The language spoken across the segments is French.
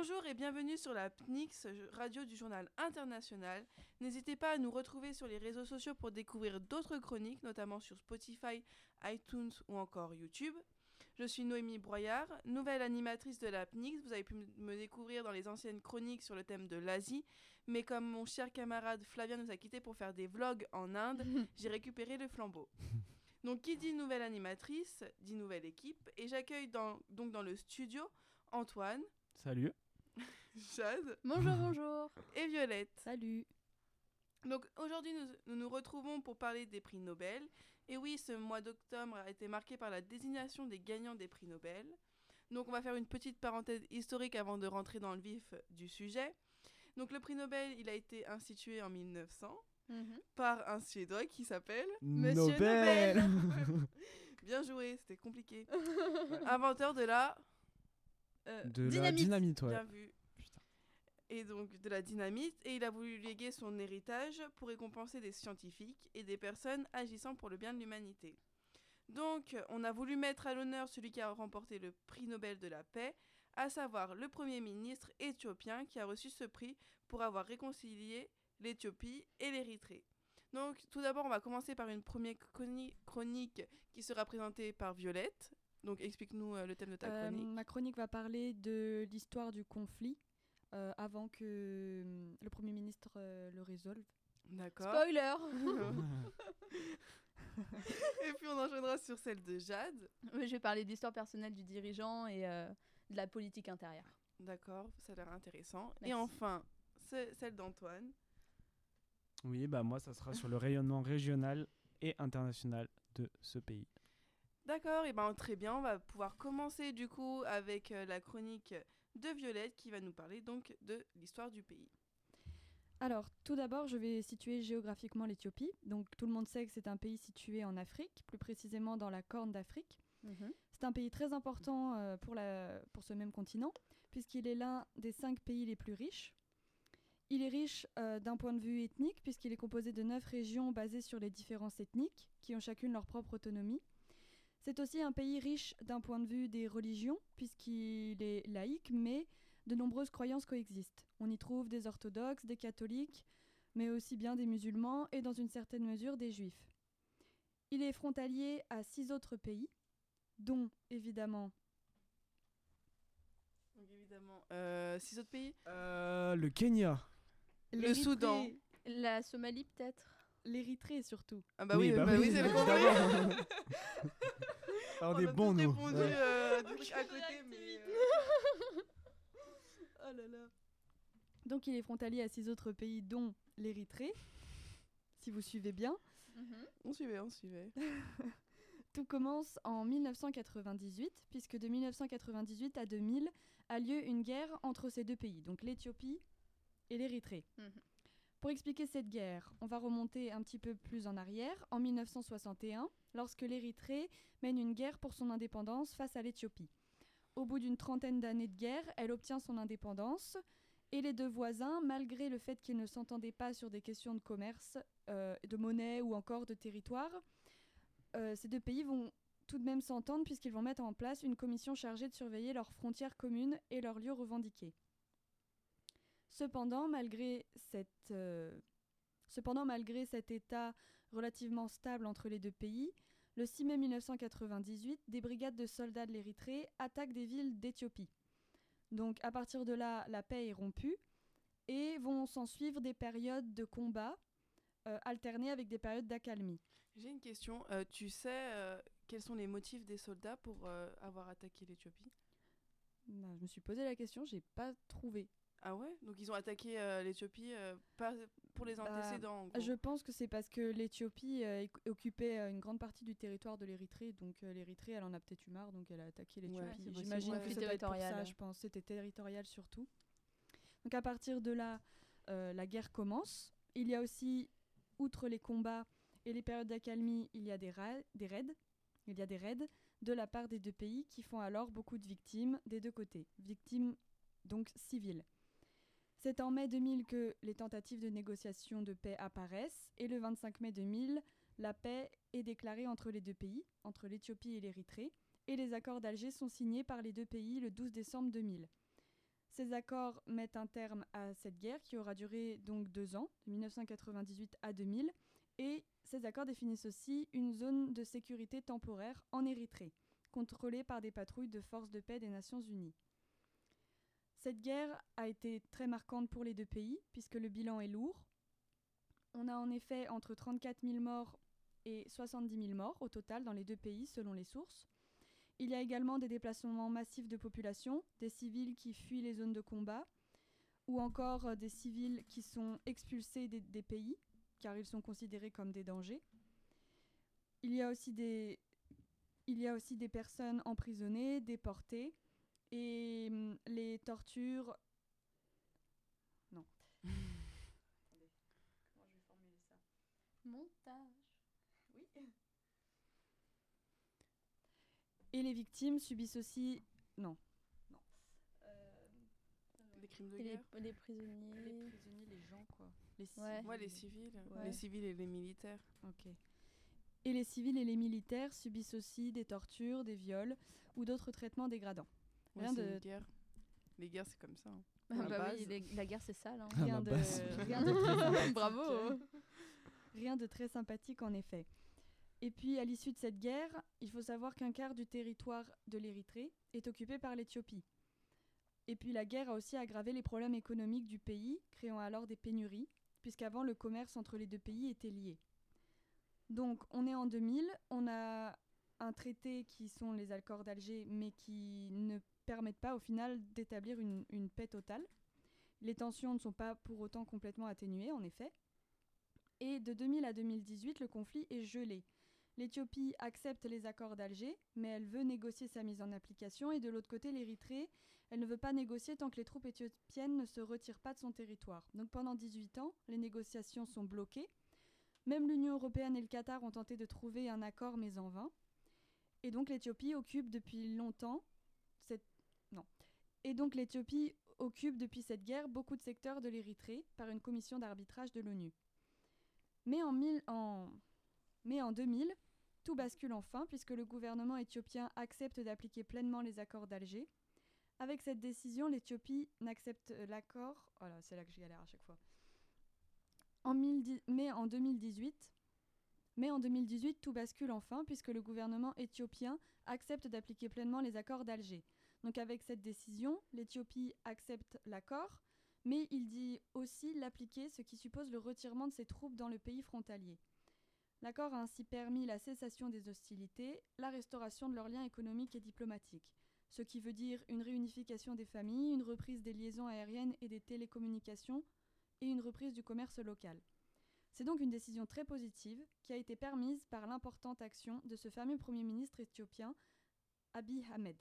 Bonjour et bienvenue sur la PNIX, radio du journal international. N'hésitez pas à nous retrouver sur les réseaux sociaux pour découvrir d'autres chroniques, notamment sur Spotify, iTunes ou encore YouTube. Je suis Noémie Broyard, nouvelle animatrice de la PNIX. Vous avez pu me découvrir dans les anciennes chroniques sur le thème de l'Asie, mais comme mon cher camarade Flavien nous a quittés pour faire des vlogs en Inde, j'ai récupéré le flambeau. Donc qui dit nouvelle animatrice, dit nouvelle équipe, et j'accueille donc dans le studio Antoine. Salut. Jade. Bonjour, bonjour. Et Violette. Salut. Donc aujourd'hui, nous, nous, retrouvons pour parler des prix Nobel. Et oui, ce mois d'octobre a été marqué par la désignation des gagnants des prix Nobel. Donc on va faire une petite parenthèse historique avant de rentrer dans le vif du sujet. Donc le prix Nobel, il a été institué en 1900 mhm. par un Suédois qui s'appelle Monsieur Nobel. Bien joué, c'était compliqué. Inventeur de la euh, de dynamite. la dynamite, Bien vu. Et donc de la dynamite, et il a voulu léguer son héritage pour récompenser des scientifiques et des personnes agissant pour le bien de l'humanité. Donc, on a voulu mettre à l'honneur celui qui a remporté le prix Nobel de la paix, à savoir le Premier ministre éthiopien qui a reçu ce prix pour avoir réconcilié l'Éthiopie et l'Érythrée. Donc, tout d'abord, on va commencer par une première chronique qui sera présentée par Violette, donc explique-nous euh, le thème de ta euh, chronique. ma chronique va parler de l'histoire du conflit euh, avant que le Premier ministre le résolve. D'accord. Spoiler Et puis on enchaînera sur celle de Jade. je vais parler d'histoire personnelle du dirigeant et de la politique intérieure. D'accord, ça a l'air intéressant. Et enfin, celle d'Antoine. Oui, bah moi ça sera sur le rayonnement régional et international de ce pays. D'accord, et ben très bien, on va pouvoir commencer du coup avec euh, la chronique de Violette qui va nous parler donc de l'histoire du pays. Alors, tout d'abord, je vais situer géographiquement l'Éthiopie. Donc, tout le monde sait que c'est un pays situé en Afrique, plus précisément dans la Corne d'Afrique. Mhm. C'est un pays très important euh, pour, la, pour ce même continent, puisqu'il est l'un des cinq pays les plus riches. Il est riche euh, d'un point de vue ethnique, puisqu'il est composé de neuf régions basées sur les différences ethniques, qui ont chacune leur propre autonomie. C'est aussi un pays riche d'un point de vue des religions, puisqu'il est laïque, mais de nombreuses croyances coexistent. On y trouve des orthodoxes, des catholiques, mais aussi bien des musulmans et dans une certaine mesure des juifs. Il est frontalier à six autres pays, dont évidemment. évidemment. Euh, six autres pays? Euh, Le Kenya. Le Soudan. La Somalie peut-être? L'Érythrée surtout. Ah bah oui, bah, bah oui, c'est le des bons nous. répondu euh, à côté, mais. Euh. oh là là. Donc il est frontalier à six autres pays, dont l'Érythrée, si vous suivez bien. Mhm. On suivait, on suivait. Tout commence en 1998, puisque de 1998 à 2000 a lieu une guerre entre ces deux pays, donc l'Éthiopie et l'Érythrée. Mhm. Pour expliquer cette guerre, on va remonter un petit peu plus en arrière, en 1961, lorsque l'Érythrée mène une guerre pour son indépendance face à l'Éthiopie. Au bout d'une trentaine d'années de guerre, elle obtient son indépendance et les deux voisins, malgré le fait qu'ils ne s'entendaient pas sur des questions de commerce, euh, de monnaie ou encore de territoire, euh, ces deux pays vont tout de même s'entendre puisqu'ils vont mettre en place une commission chargée de surveiller leurs frontières communes et leurs lieux revendiqués. Cependant, malgré, cette, euh, cependant, malgré cet état relativement stable entre les deux pays, le 6 mai 1998, des brigades de soldats de l'Érythrée attaquent des villes d'Éthiopie. Donc à partir de là, la paix est rompue et vont s'en suivre des périodes de combat euh, alternées avec des périodes d'accalmie. J'ai une question. Euh, tu sais quels sont les motifs des soldats pour avoir attaqué l'Éthiopie? Bah, Je me suis posé la question, j'ai pas trouvé. Ah ouais? Donc ils ont attaqué euh, l'Éthiopie euh, pas pour les bah, antécédents Je pense que c'est parce que l'Éthiopie euh, occupait une grande partie du territoire de l'Érythrée. Donc l'Érythrée, elle en a peut-être eu marre, donc elle a attaqué l'Éthiopie. J'imagine que c'était pour ça, je pense. C'était territorial surtout. Donc à partir de là, la guerre commence. Il y a aussi, outre les combats et les périodes d'accalmie, il y a des, des raids. Il y a des raids de la part des deux pays qui font alors beaucoup de victimes des deux côtés. Victimes donc civiles. C'est en mai 2000 que les tentatives de négociation de paix apparaissent et le 25 mai 2000, la paix est déclarée entre les deux pays, entre l'Éthiopie et l'Érythrée, et les accords d'Alger sont signés par les deux pays le 12 décembre 2000. Ces accords mettent un terme à cette guerre qui aura duré donc deux ans, de 1998 à 2000, et ces accords définissent aussi une zone de sécurité temporaire en Érythrée, contrôlée par des patrouilles de forces de paix des Nations Unies. Cette guerre a été très marquante pour les deux pays, puisque le bilan est lourd. On a en effet entre 34 000 morts et 70 000 morts au total dans les deux pays, selon les sources. Il y a également des déplacements massifs de population, des civils qui fuient les zones de combat, ou encore euh, des civils qui sont expulsés des, pays, car ils sont considérés comme des dangers. Il y a aussi des personnes emprisonnées, déportées, et hum, les tortures. Non. Attendez, comment je vais formuler ça? Montage. Oui. Et les victimes subissent aussi. Non. Non. Les crimes de Et les, guerre les prisonniers. Les prisonniers, les gens, quoi. Les Ouais. civils. Ouais, les civils. Ouais. Les civils et les militaires. Ok. Et les civils et les militaires subissent aussi des tortures, des viols ou d'autres traitements dégradants. Ouais, Rien c'est de- une guerre. Les guerres, c'est comme ça. hein. Ah la bah oui, les- la guerre c'est sale. Hein. À Rien la de, base. rien de très sympathique. Bravo. Rien de très sympathique en effet. Et puis à l'issue de cette guerre, il faut savoir qu'un quart du territoire de l'Érythrée est occupé par l'Éthiopie. Et puis la guerre a aussi aggravé les problèmes économiques du pays, créant alors des pénuries, puisqu'avant le commerce entre les deux pays était lié. Donc on est en 2000, on a un traité qui sont les accords d'Alger, mais qui ne permettent pas au final d'établir une, paix totale. Les tensions ne sont pas pour autant complètement atténuées, en effet. Et de 2000 à 2018, le conflit est gelé. L'Éthiopie accepte les accords d'Alger, mais elle veut négocier sa mise en application. Et de l'autre côté, l'Érythrée, elle ne veut pas négocier tant que les troupes éthiopiennes ne se retirent pas de son territoire. Donc pendant 18 ans, les négociations sont bloquées. Même l'Union européenne et le Qatar ont tenté de trouver un accord, mais en vain. Et donc l'Éthiopie occupe depuis longtemps cette... Non. Et donc l'Éthiopie occupe depuis cette guerre beaucoup de secteurs de l'Érythrée par une commission d'arbitrage de l'ONU. Mais en, en... Mais en 2000, tout bascule enfin puisque le gouvernement éthiopien accepte d'appliquer pleinement les accords d'Alger. Avec cette décision, l'Éthiopie n'accepte l'accord. Voilà, c'est là que je galère à chaque fois. En 1010 mais en 2018, mais en 2018, tout bascule enfin puisque le gouvernement éthiopien accepte d'appliquer pleinement les accords d'Alger. Donc avec cette décision, l'Éthiopie accepte l'accord, mais il dit aussi l'appliquer, ce qui suppose le retirement de ses troupes dans le pays frontalier. L'accord a ainsi permis la cessation des hostilités, la restauration de leurs liens économiques et diplomatiques, ce qui veut dire une réunification des familles, une reprise des liaisons aériennes et des télécommunications et une reprise du commerce local. C'est donc une décision très positive qui a été permise par l'importante action de ce fameux Premier ministre éthiopien, Abiy Ahmed.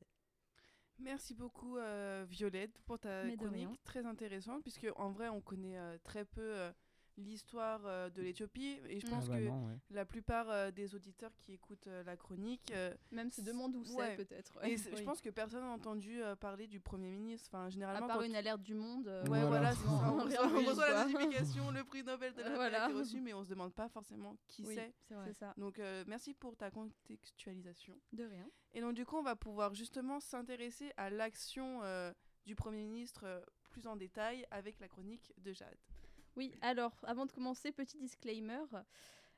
Merci beaucoup euh, Violette pour ta Mais chronique très intéressante puisque en vrai on connaît euh, très peu euh, l'histoire euh, de l'Éthiopie et je Mm. pense Ah bah que non, ouais. la plupart euh, des auditeurs qui écoutent euh, la chronique euh, Même se demande où Ouais. c'est peut-être. et ouais. c'est- je pense que personne n'a entendu euh, parler du Premier ministre. Enfin À généralement part quand une alerte du monde. euh, Ouais, Voilà. voilà, c'est ça. On, reçoit, on la notification, le prix Nobel de la paix Voilà. a été reçu, mais on se demande pas forcément qui Oui, c'est. c'est vrai. C'est ça. Donc euh, merci pour ta contextualisation. De rien. Et donc du coup, on va pouvoir justement s'intéresser à l'action euh, du Premier ministre plus en détail avec la chronique de Jade. Oui, alors, avant de commencer, petit disclaimer.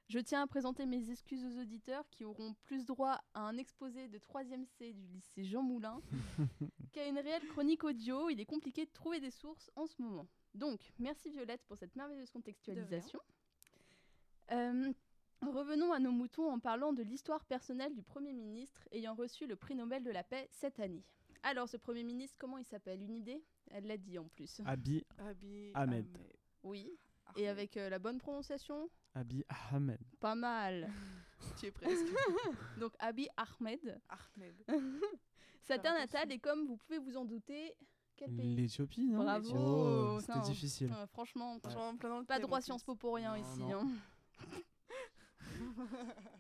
Je tiens à présenter mes excuses aux auditeurs qui auront plus droit à un exposé de 3e C du lycée Jean Moulin qu'à une réelle chronique audio. Il est compliqué de trouver des sources en ce moment. Donc, merci Violette pour cette merveilleuse contextualisation. Euh, revenons à nos moutons en parlant de l'histoire personnelle du Premier ministre ayant reçu le prix Nobel de la paix cette année. Alors, ce Premier ministre, comment il s'appelle? Une idée? Elle l'a dit en plus. Abiy, Abiy Ahmed. Oui. Et avec euh, la bonne prononciation Abiy Ahmed. Pas mal. Tu es presque. Donc Abiy Ahmed. Ahmed. Sa terre natale est comme vous pouvez vous en douter. Quel pays L'Éthiopie, non Bravo. Oh. C'était difficile. Euh, Franchement, le pas droit en Sciences. Po pour rien Non, ici. non. hein.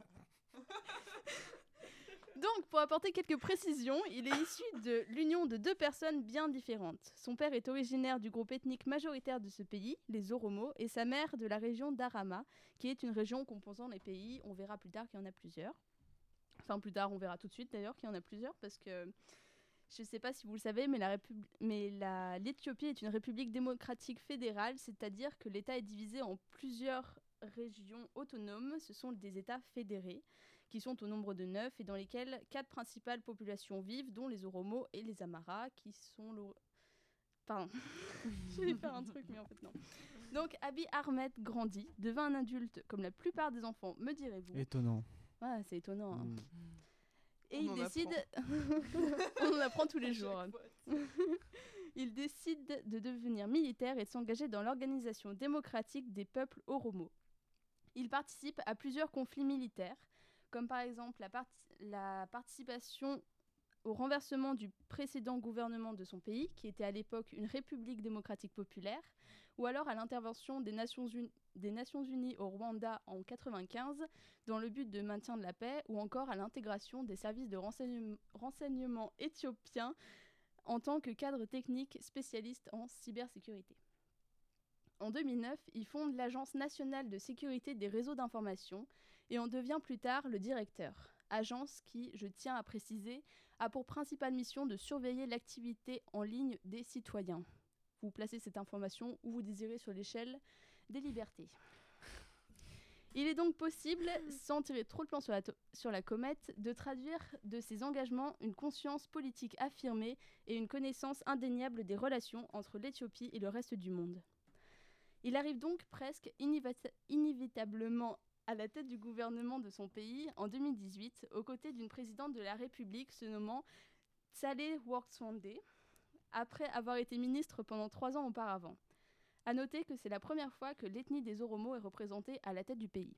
Donc, pour apporter quelques précisions, il est issu de l'union de deux personnes bien différentes. Son père est originaire du groupe ethnique majoritaire de ce pays, les Oromos, et sa mère de la région d'Arama, qui est une région composant les pays. On verra plus tard qu'il y en a plusieurs. Enfin, plus tard, on verra tout de suite d'ailleurs qu'il y en a plusieurs, parce que Je ne sais pas si vous le savez, mais l'Éthiopie est une république démocratique fédérale, c'est-à-dire que l'État est divisé en plusieurs régions autonomes. Ce sont des États fédérés qui sont au nombre de neuf et dans lesquels quatre principales populations vivent, dont les Oromos et les Amaras, qui sont le... Pardon, j'allais faire un truc, mais en fait non. Donc Abiy Ahmed grandit, devint un adulte comme la plupart des enfants, me direz-vous. Étonnant. Ouais, c'est étonnant. hein. Mm. Et On il en décide. On en apprend tous les jours. il décide de devenir militaire et de s'engager dans l'organisation démocratique des peuples Oromo. Il participe à plusieurs conflits militaires, comme par exemple la, parti- la participation au renversement du précédent gouvernement de son pays, qui était à l'époque une république démocratique populaire, ou alors à l'intervention des Nations, Unies au Rwanda en 1995 dans le but de maintien de la paix, ou encore à l'intégration des services de renseignem- renseignement éthiopiens en tant que cadre technique spécialiste en cybersécurité. En 2009, il fonde l'Agence nationale de sécurité des réseaux d'information et en devient plus tard le directeur. Agence qui, je tiens à préciser, a pour principale mission de surveiller l'activité en ligne des citoyens. Vous placez cette information où vous désirez sur l'échelle des libertés. Il est donc possible, sans tirer trop de plan sur la, sur la comète, de traduire de ces engagements une conscience politique affirmée et une connaissance indéniable des relations entre l'Éthiopie et le reste du monde. Il arrive donc presque inévita- inévitablement à la tête du gouvernement de son pays en 2018, aux côtés d'une présidente de la République se nommant Tsale Workswande, après avoir été ministre pendant trois ans auparavant. À noter que c'est la première fois que l'ethnie des Oromo est représentée à la tête du pays.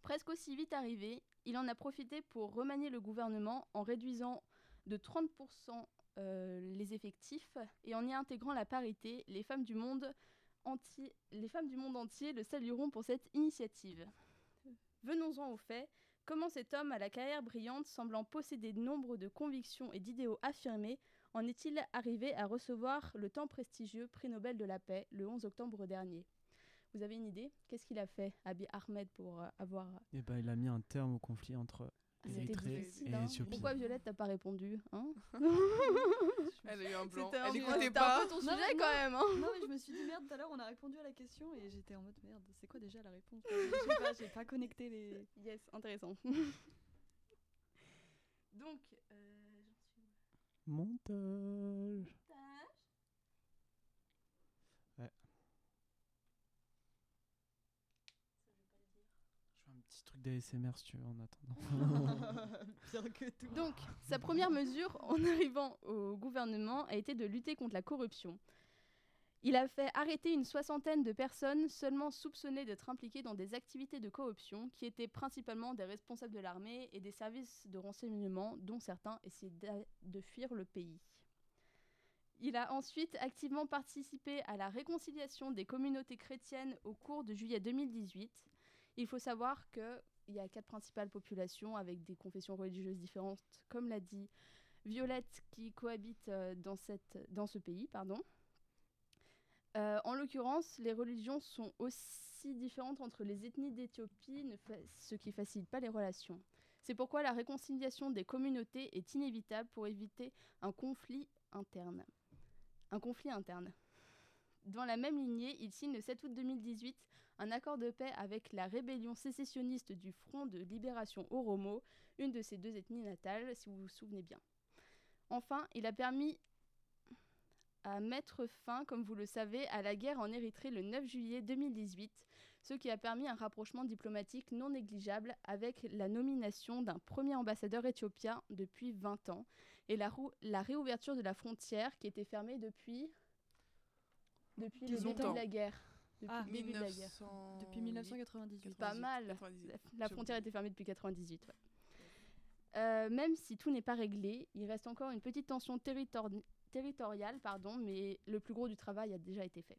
Presque aussi vite arrivé, il en a profité pour remanier le gouvernement en réduisant de 30% euh, les effectifs et en y intégrant la parité. Les femmes du monde, les femmes du monde entier le salueront pour cette initiative. Venons-en au fait. Comment cet homme à la carrière brillante, semblant posséder nombre de convictions et d'idéaux affirmés, en est-il arrivé à recevoir le tant prestigieux prix Nobel de la paix le 11 octobre dernier? Vous avez une idée? Qu'est-ce qu'il a fait, Abiy Ahmed, pour euh, avoir... Et ben, il a mis un terme au conflit entre c'était difficile, hein. Pourquoi Violette t'as pas répondu hein Elle a eu un blanc. Elle peu- écoutait c'était un pas. peu ton Non, sujet non. quand même. Hein Non, mais je me suis dit merde, tout à l'heure on a répondu à la question et j'étais en mode merde, c'est quoi déjà la réponse? Je sais pas, j'ai pas connecté les. yes, intéressant. Donc, euh, j'en suis où? Montage. Ouais. Je fais un petit truc d'ASMR si tu veux en attendant. Bien que tout. Donc, sa première mesure en arrivant au gouvernement a été de lutter contre la corruption. Il a fait arrêter une soixantaine de personnes seulement soupçonnées d'être impliquées dans des activités de corruption, qui étaient principalement des responsables de l'armée et des services de renseignement, dont certains essayaient de fuir le pays. Il a ensuite activement participé à la réconciliation des communautés chrétiennes au cours de juillet 2018. Il faut savoir que il y a quatre principales populations avec des confessions religieuses différentes, comme l'a dit Violette, qui cohabitent euh, dans, cette, dans ce pays. Pardon. Euh, en l'occurrence, les religions sont aussi différentes entre les ethnies d'Éthiopie, ne ce qui facilite pas les relations. C'est pourquoi la réconciliation des communautés est inévitable pour éviter un conflit interne. Un conflit interne. Dans la même lignée, il signe le 7 août 2018 un accord de paix avec la rébellion sécessionniste du Front de libération Oromo, une de ses deux ethnies natales, si vous vous souvenez bien. Enfin, il a permis à mettre fin, comme vous le savez, à la guerre en Érythrée le 9 juillet 2018, ce qui a permis un rapprochement diplomatique non négligeable avec la nomination d'un premier ambassadeur éthiopien depuis 20 ans et la, réouverture de la frontière qui était fermée depuis, depuis le début de la guerre. Depuis Ah. le début de la guerre. 1900... Depuis 1998. Pas mal. 98. La, frontière était fermée depuis 98. ouais. Euh, même si tout n'est pas réglé, il reste encore une petite tension territori- territoriale, pardon, mais le plus gros du travail a déjà été fait.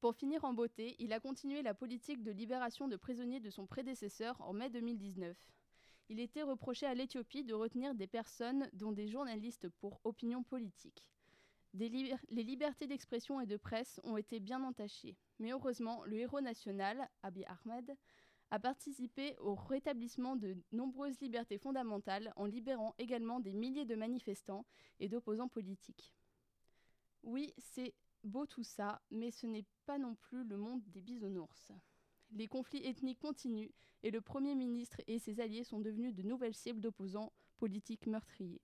Pour finir en beauté, il a continué la politique de libération de prisonniers de son prédécesseur en mai 2019. Il était reproché à l'Éthiopie de retenir des personnes, dont des journalistes pour opinion politique. Les libertés d'expression et de presse ont été bien entachées. Mais heureusement, le héros national, Abiy Ahmed, a participé au rétablissement de nombreuses libertés fondamentales en libérant également des milliers de manifestants et d'opposants politiques. Oui, c'est beau tout ça, mais ce n'est pas non plus le monde des bisounours. Les conflits ethniques continuent et le Premier ministre et ses alliés sont devenus de nouvelles cibles d'opposants politiques meurtriers.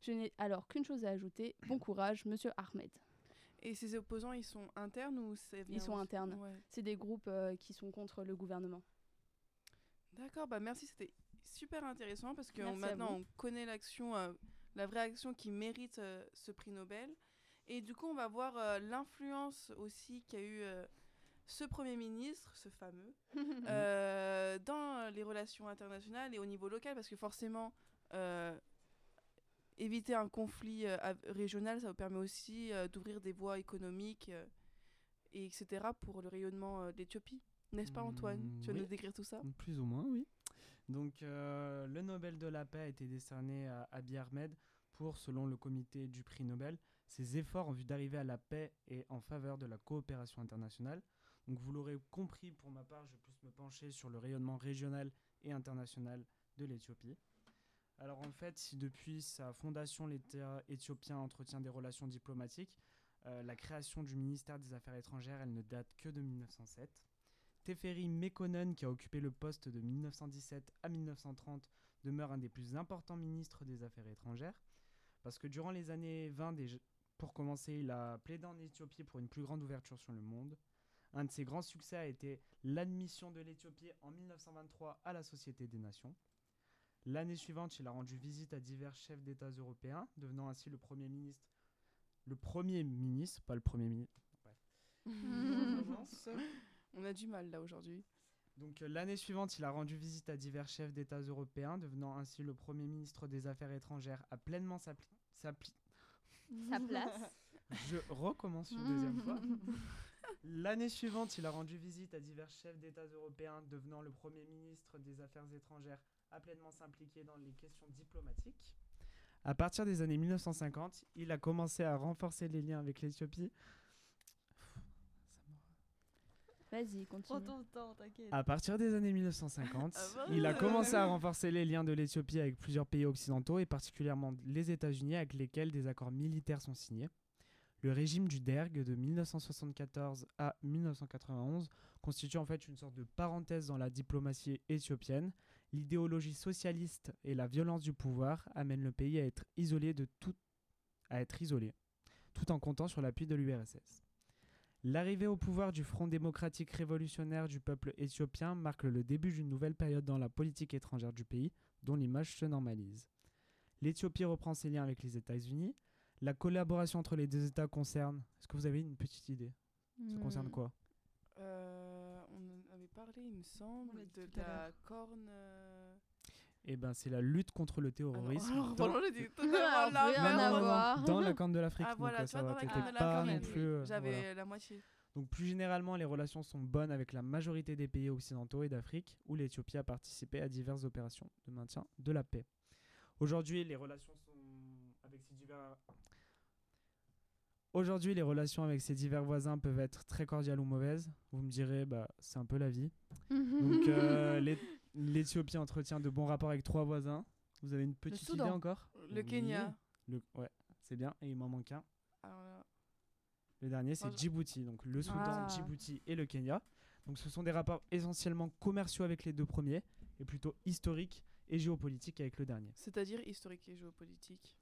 Je n'ai alors qu'une chose à ajouter. Bon courage, monsieur Ahmed. Et ces opposants, ils sont internes ou c'est Ils sont internes. C'est des groupes euh, qui sont contre le gouvernement. D'accord, bah merci, c'était super intéressant parce que maintenant on connaît l'action, euh, la vraie action qui mérite euh, ce prix Nobel. Et du coup, on va voir l'influence aussi qu'a eu ce Premier ministre, ce fameux, dans les relations internationales et au niveau local parce que forcément, éviter un conflit euh, régional, ça vous permet aussi euh, d'ouvrir des voies économiques, euh, et etc. pour le rayonnement d'Éthiopie. N'est-ce pas Antoine? Mmh, Tu vas nous décrire tout ça? Plus ou moins, oui. Donc le Nobel de la paix a été décerné à Abiy Ahmed pour, selon le comité du prix Nobel, ses efforts en vue d'arriver à la paix et en faveur de la coopération internationale. Donc vous l'aurez compris, pour ma part, je vais plus me pencher sur le rayonnement régional et international de l'Éthiopie. Alors en fait, depuis sa fondation, l'État éthiopien entretient des relations diplomatiques, euh, la création du ministère des Affaires étrangères, elle ne date que de 1907. Teferi Mekonnen, qui a occupé le poste de 1917 à 1930, demeure un des plus importants ministres des Affaires étrangères, parce que durant les années 20, pour commencer, il a plaidé en Éthiopie pour une plus grande ouverture sur le monde. Un de ses grands succès a été l'admission de l'Éthiopie en 1923 à la Société des Nations. L'année suivante, il a rendu visite à divers chefs d'État européens, devenant ainsi le premier ministre. Le premier ministre, pas le premier ministre. On a du mal là aujourd'hui. Donc euh, l'année suivante, il a rendu visite à divers chefs d'État européens, devenant ainsi le premier ministre des Affaires étrangères à pleinement sa, sa place. Je recommence une deuxième fois. L'année suivante, il a rendu visite à divers chefs d'État européens, devenant le Premier ministre des Affaires étrangères à pleinement s'impliquer dans les questions diplomatiques. À partir des années 1950, il a commencé à renforcer les liens avec l'Éthiopie. Vas-y, continue. Prends ton temps, t'inquiète. À partir des années 1950, ah il a commencé à renforcer les liens de l'Éthiopie avec plusieurs pays occidentaux et particulièrement les États-Unis avec lesquels des accords militaires sont signés. Le régime du Derg de 1974 à 1991 constitue en fait une sorte de parenthèse dans la diplomatie éthiopienne. L'idéologie socialiste et la violence du pouvoir amènent le pays à être isolé de tout à être isolé, tout en comptant sur l'appui de l'URSS. L'arrivée au pouvoir du Front démocratique révolutionnaire du peuple éthiopien marque le début d'une nouvelle période dans la politique étrangère du pays, dont l'image se normalise. L'Éthiopie reprend ses liens avec les États-Unis, la collaboration entre les deux États concerne. Est-ce que vous avez une petite idée? Ça concerne hmm. quoi? Euh, parlé, il me semble, de la corne. Euh. Eh ben, c'est la lutte contre le terrorisme. Ah dans... dans la corne de l'Afrique. Ah voilà, donc, ça va pas non plus. Euh, J'avais la moitié. Donc plus généralement, les relations sont bonnes avec la majorité des pays occidentaux et d'Afrique, où l'Éthiopie a participé à diverses opérations de maintien de la paix. Aujourd'hui, les relations sont avec ces divers Aujourd'hui, les relations avec ses divers voisins peuvent être très cordiales ou mauvaises. Vous me direz, bah, c'est un peu la vie. Donc, euh, l'Éthiopie entretient de bons rapports avec trois voisins. Vous avez une petite idée encore? Le Kenya. Le, ouais, c'est bien. Et il m'en manque un. Le dernier, c'est Djibouti. Donc, le Soudan, ah. Djibouti et le Kenya. Donc, ce sont des rapports essentiellement commerciaux avec les deux premiers et plutôt historiques et géopolitiques avec le dernier. C'est-à-dire historique et géopolitique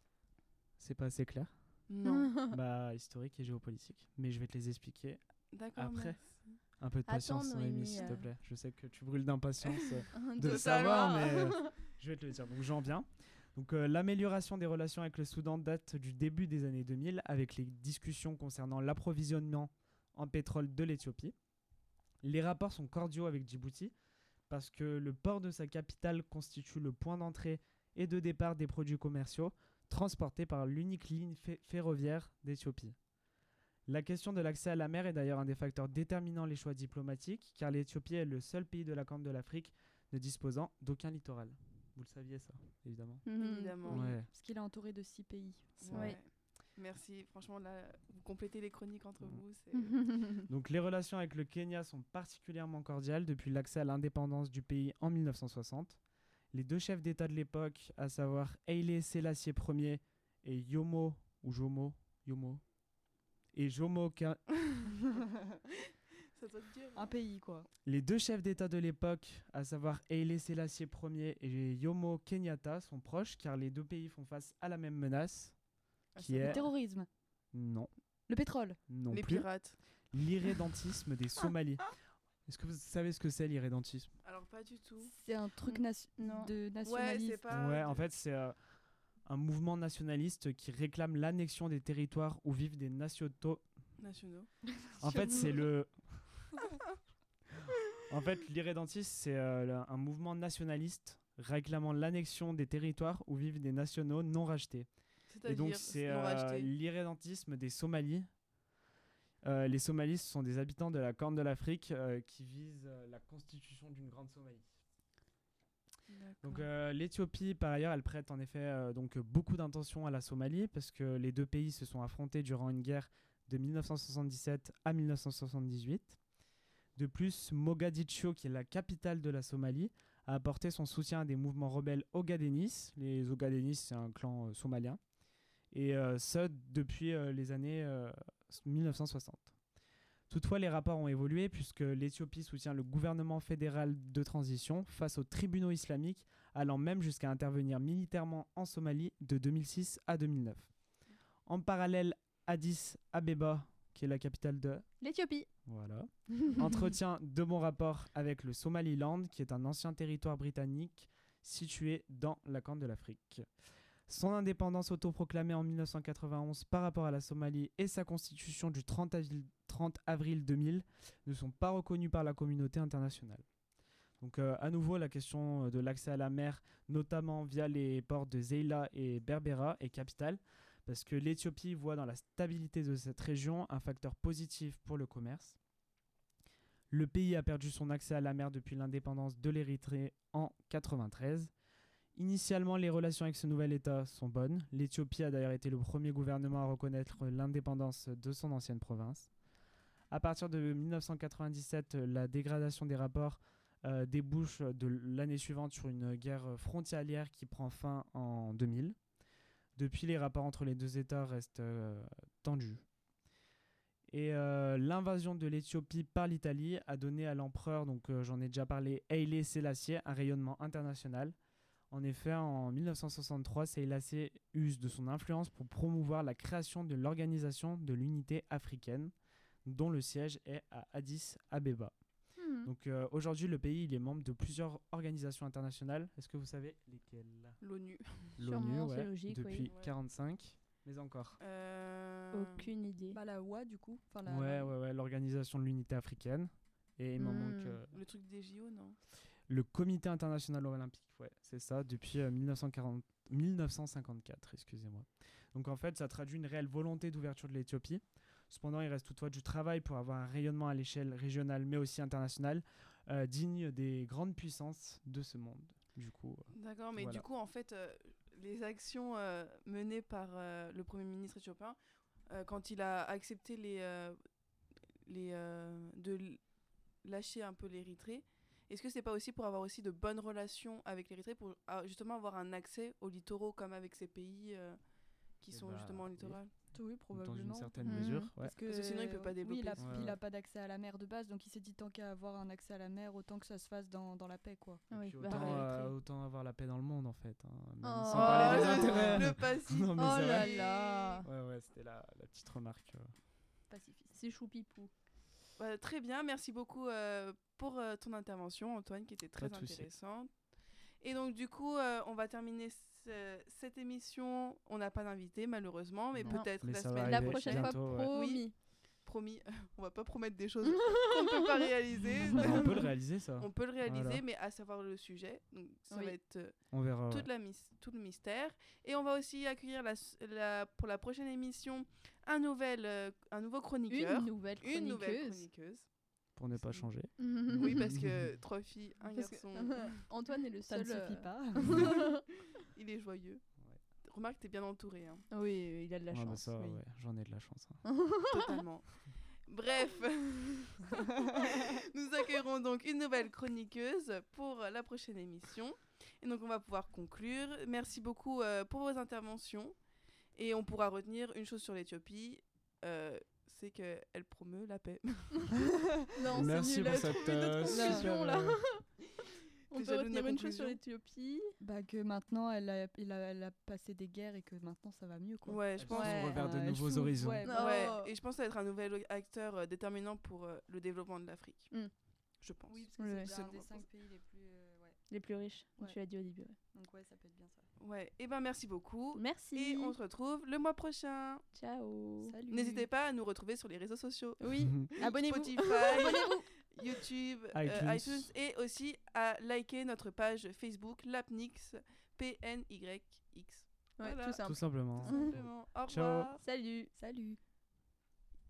C'est pas assez clair non. bah, historique et géopolitique. Mais je vais te les expliquer après. Un peu de patience, s'il te euh. plaît. Je sais que tu brûles d'impatience euh, de, savoir, mais euh, je vais te le dire. Donc j'en viens. Donc l'amélioration des relations avec le Soudan date du début des années 2000 avec les discussions concernant l'approvisionnement en pétrole de l'Éthiopie. Les rapports sont cordiaux avec Djibouti parce que le port de sa capitale constitue le point d'entrée et de départ des produits commerciaux transportés par l'unique ligne ferroviaire d'Éthiopie. La question de l'accès à la mer est d'ailleurs un des facteurs déterminant les choix diplomatiques, car l'Éthiopie est le seul pays de la Corne de l'Afrique ne disposant d'aucun littoral. Vous le saviez ça, évidemment. Mhm. Évidemment. Parce qu'il est entouré de six pays. Ouais. Merci. Franchement, là, vous complétez les chroniques entre vous. c'est- Donc les relations avec le Kenya sont particulièrement cordiales depuis l'accès à l'indépendance du pays en 1960. Les deux chefs d'État de l'époque, à savoir Haile Selassie Ier et Yomo ou Jomo, Yomo et Jomo Ka- Ça doit être dur. Un pays, quoi. les deux chefs d'État de l'époque, à savoir Haile Selassie Ier et Yomo Kenyatta, sont proches car les deux pays font face à la même menace, Ah, qui est. Le terrorisme, non, le pétrole. non Les plus, pirates. l'irrédentisme des Somalis. Est-ce que vous savez ce que c'est l'irrédentisme? Alors, pas du tout. C'est un truc Mm, de Ouais, nationalisme. c'est pas. Ouais, en fait, c'est euh, un mouvement nationaliste qui réclame l'annexion des territoires où vivent des nationaux. Nationaux. En fait, c'est le. en fait, l'irrédentisme, c'est euh, un mouvement nationaliste réclamant l'annexion des territoires où vivent des nationaux non rachetés. Et donc, c'est euh, l'irrédentisme des Somalis. Euh, les Somalis ce sont des habitants de la Corne de l'Afrique euh, qui visent euh, la constitution d'une grande Somalie. Donc l'Éthiopie, par ailleurs, elle prête en effet donc beaucoup d'intention à la Somalie parce que les deux pays se sont affrontés durant une guerre de 1977 à 1978. De plus, Mogadiscio, qui est la capitale de la Somalie, a apporté son soutien à des mouvements rebelles ogadenis. Les ogadenis, c'est un clan somalien. Et euh, ce, depuis euh, les années euh, 1960. Toutefois, les rapports ont évolué puisque l'Éthiopie soutient le gouvernement fédéral de transition face aux tribunaux islamiques, allant même jusqu'à intervenir militairement en Somalie de 2006 à 2009. En parallèle, Addis Abeba, qui est la capitale de L'Éthiopie. voilà, entretient de bons rapports avec le Somaliland, qui est un ancien territoire britannique situé dans la Corne de l'Afrique. Son indépendance autoproclamée en 1991 par rapport à la Somalie et sa constitution du 30 avril, 30 avril 2000 ne sont pas reconnues par la communauté internationale. Donc euh, à nouveau, la question de l'accès à la mer, notamment via les ports de Zeila et Berbera, est capitale, parce que l'Éthiopie voit dans la stabilité de cette région un facteur positif pour le commerce. Le pays a perdu son accès à la mer depuis l'indépendance de l'Érythrée en 93. Initialement, les relations avec ce nouvel État sont bonnes. L'Éthiopie a d'ailleurs été le premier gouvernement à reconnaître l'indépendance de son ancienne province. À partir de 1997, la dégradation des rapports euh, débouche de l'année suivante sur une guerre frontalière qui prend fin en 2000. Depuis, les rapports entre les deux États restent euh, tendus. Et euh, l'invasion de l'Éthiopie par l'Italie a donné à l'empereur, donc j'en ai déjà parlé, Haile Selassie, un rayonnement international. En effet, en 1963, Selassie use de son influence pour promouvoir la création de l'Organisation de l'Unité africaine, dont le siège est à Addis Abeba. Hmm. Donc euh, aujourd'hui, le pays il est membre de plusieurs organisations internationales. Est-ce que vous savez lesquelles? L'ONU. C'est ouais, logique, depuis Ouais. 45, mais encore. Euh, Aucune idée. Bah, la OA, du coup. Enfin, la- Ouais, ouais, ouais, l'Organisation de l'Unité africaine. Et il m'en Hmm. manque euh, Le truc des JO, non? Le Comité international olympique. Ouais, c'est ça, depuis euh, 1940 1954, excusez-moi. Donc en fait, ça traduit une réelle volonté d'ouverture de l'Éthiopie. Cependant, il reste toutefois du travail pour avoir un rayonnement à l'échelle régionale, mais aussi internationale, euh, digne des grandes puissances de ce monde. Du coup, euh, D'accord, mais Voilà. du coup, en fait, euh, les actions euh, menées par euh, le Premier ministre éthiopien, euh, quand il a accepté les, euh, les, euh, de lâcher un peu l'Érythrée, est-ce que c'est pas aussi pour avoir aussi de bonnes relations avec l'Érythrée, pour ah, justement avoir un accès aux littoraux comme avec ces pays euh, qui Eh sont bah, justement oui. littoraux Oui, dans probablement. une certaine Mhm. mesure. Ouais. Parce que, Parce que sinon, il peut pas oui, développer. il a, Ouais, il ouais. a pas d'accès à la mer de base, donc il s'est dit tant qu'à avoir un accès à la mer, autant que ça se fasse dans, dans la paix, quoi. Oui, bah, autant, euh, autant avoir la paix dans le monde en fait. hein, même Oh. sans parler des le- intérêts. mais oh là là. Ouais, ouais, c'était la, la petite remarque. euh. Pacifiste. C'est choupipou. Bah, très bien, merci beaucoup euh, pour euh, ton intervention, Antoine, qui était très Pas intéressante. Et donc, du coup, euh, on va terminer ce- cette émission. On n'a pas d'invité, malheureusement, mais peut-être la semaine La prochaine bientôt, fois, ouais. promis. Promis, on va pas promettre des choses qu'on ne peut pas réaliser. On peut le réaliser ça. On peut le réaliser, Voilà. mais à savoir le sujet. Donc, ça Oui. va être euh, On verra. toute ouais. la mis- tout le mystère. Et on va aussi accueillir la, s- la- pour la prochaine émission un, nouvel, euh, un nouveau chroniqueur. Une nouvelle chroniqueuse. Une nouvelle chroniqueuse. Pour ne pas changer. Oui, parce que trois filles, un Parce que- garçon, Antoine est le Ça seul. ne suffit euh, pas. il est joyeux. Remarque, t'es bien entouré. hein. Oui, il a de la Ouais, bah chance. ça, oui. ouais, j'en ai de la chance. hein. Totalement. Bref, nous accueillerons donc une nouvelle chroniqueuse pour la prochaine émission. Et donc on va pouvoir conclure. Merci beaucoup euh, pour vos interventions. Et on pourra retenir une chose sur l'Éthiopie, euh, c'est qu'elle promeut la paix. Non, c'est Merci nul pour cette notre euh, là. On peut retenir une chose sur conclusion l'Éthiopie. Bah que maintenant elle a, il a- elle a passé des guerres et que maintenant ça va mieux quoi. Ouais, je Elle pense. Ouais. vers de Euh, nouveaux horizons. ouais. Non. Ouais, Oh. et je pense que ça va être un nouvel acteur euh, déterminant pour euh, le développement de l'Afrique. Mm. Je pense. Oui, parce que Ouais. c'est un des cinq pays les plus. euh, ouais. Les plus riches, Ouais. tu l'as dit au début. ouais. Donc ouais, ça peut être bien ça. Ouais, et ben merci beaucoup. Merci. Et on se retrouve le mois prochain. Ciao. Salut. N'hésitez pas à nous retrouver sur les réseaux sociaux. Oui, abonnez-vous. Spotify, YouTube, euh, iTunes. et aussi à liker notre page Facebook Lapnix PNYX. Ouais, Voilà. tout simple. Tout simplement. Tout simplement. Au Ciao. revoir. Salut. Salut.